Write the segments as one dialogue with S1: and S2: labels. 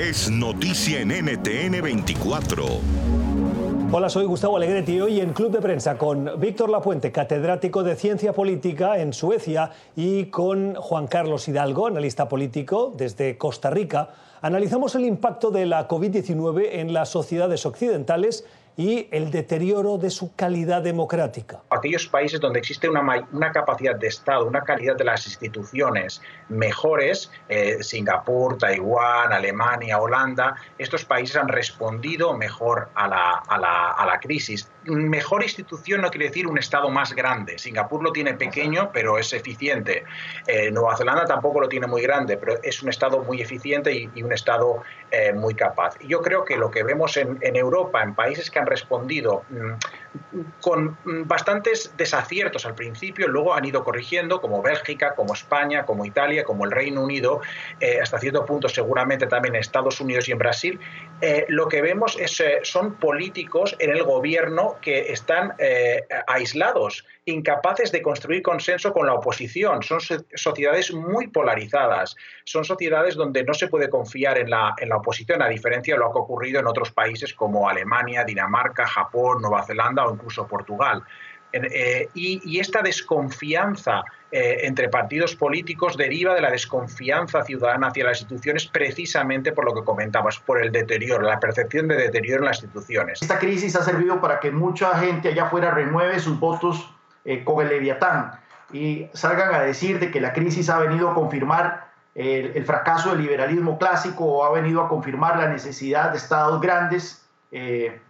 S1: es noticia en NTN 24.
S2: Hola, soy Gustavo Alegretti y hoy en Club de Prensa con Víctor Lapuente, catedrático de Ciencia Política en Suecia, y con Juan Carlos Hidalgo, analista político desde Costa Rica. Analizamos el impacto de la COVID-19 en las sociedades occidentales y el deterioro de su calidad democrática.
S3: Aquellos países donde existe una, una capacidad de Estado, una calidad de las instituciones mejores, eh, Singapur, Taiwán, Alemania, Holanda, estos países han respondido mejor a la, a la, a la crisis. Mejor institución no quiere decir un Estado más grande. Singapur lo tiene pequeño, pero es eficiente. Eh, Nueva Zelanda tampoco lo tiene muy grande, pero es un Estado muy eficiente y, y un Estado eh, muy capaz. Yo creo que lo que vemos en, en Europa, en países que han respondido mm, con mm, desaciertos al principio, luego han ido corrigiendo, como Bélgica, como España, como Italia, como el Reino Unido, eh, hasta cierto punto seguramente también en Estados Unidos y en Brasil, eh, lo que vemos es, eh, son políticos en el gobierno que están eh, aislados, incapaces de construir consenso con la oposición. Son sociedades muy polarizadas, son sociedades donde no se puede confiar en la, en la oposición, a diferencia de lo que ha ocurrido en otros países como Alemania, Dinamarca, Japón, Nueva Zelanda o incluso Portugal. Eh, y, y, esta desconfianza eh, entre partidos políticos deriva de la desconfianza ciudadana hacia las instituciones precisamente por lo que comentabas, por el deterioro, la percepción de deterioro en las instituciones.
S4: Esta crisis ha servido para que mucha gente allá afuera renueve sus votos eh, con el Leviatán y salgan a decir de que la crisis ha venido a confirmar el, fracaso del liberalismo clásico o ha venido a confirmar la necesidad de estados grandes. Eh,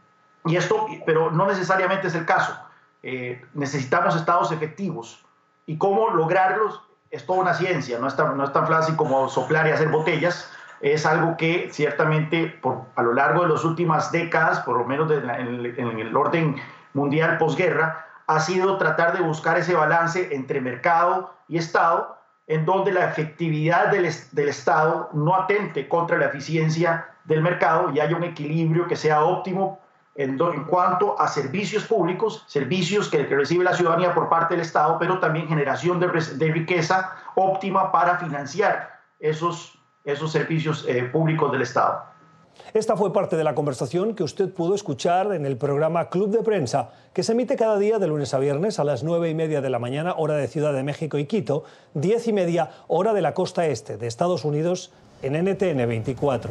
S4: y esto, pero no necesariamente es el caso. Eh, necesitamos estados efectivos. ¿Y cómo lograrlos? Es toda una ciencia, no es tan, no es tan fácil como soplar y hacer botellas. Es algo que ciertamente por, a lo largo de las últimas décadas, por lo menos de la, en, en el orden mundial posguerra, ha sido tratar de buscar ese balance entre mercado y Estado, en donde la efectividad del, del Estado no atente contra la eficiencia del mercado y haya un equilibrio que sea óptimo en, cuanto a servicios públicos, servicios que, recibe la ciudadanía por parte del Estado, pero también generación de, riqueza óptima para financiar esos, esos servicios eh, públicos del Estado.
S2: Esta fue parte de la conversación que usted pudo escuchar en el programa Club de Prensa, que se emite cada día de lunes a viernes a las nueve y media de la mañana, hora de Ciudad de México y Quito, diez y media, hora de la costa este de Estados Unidos, en NTN 24.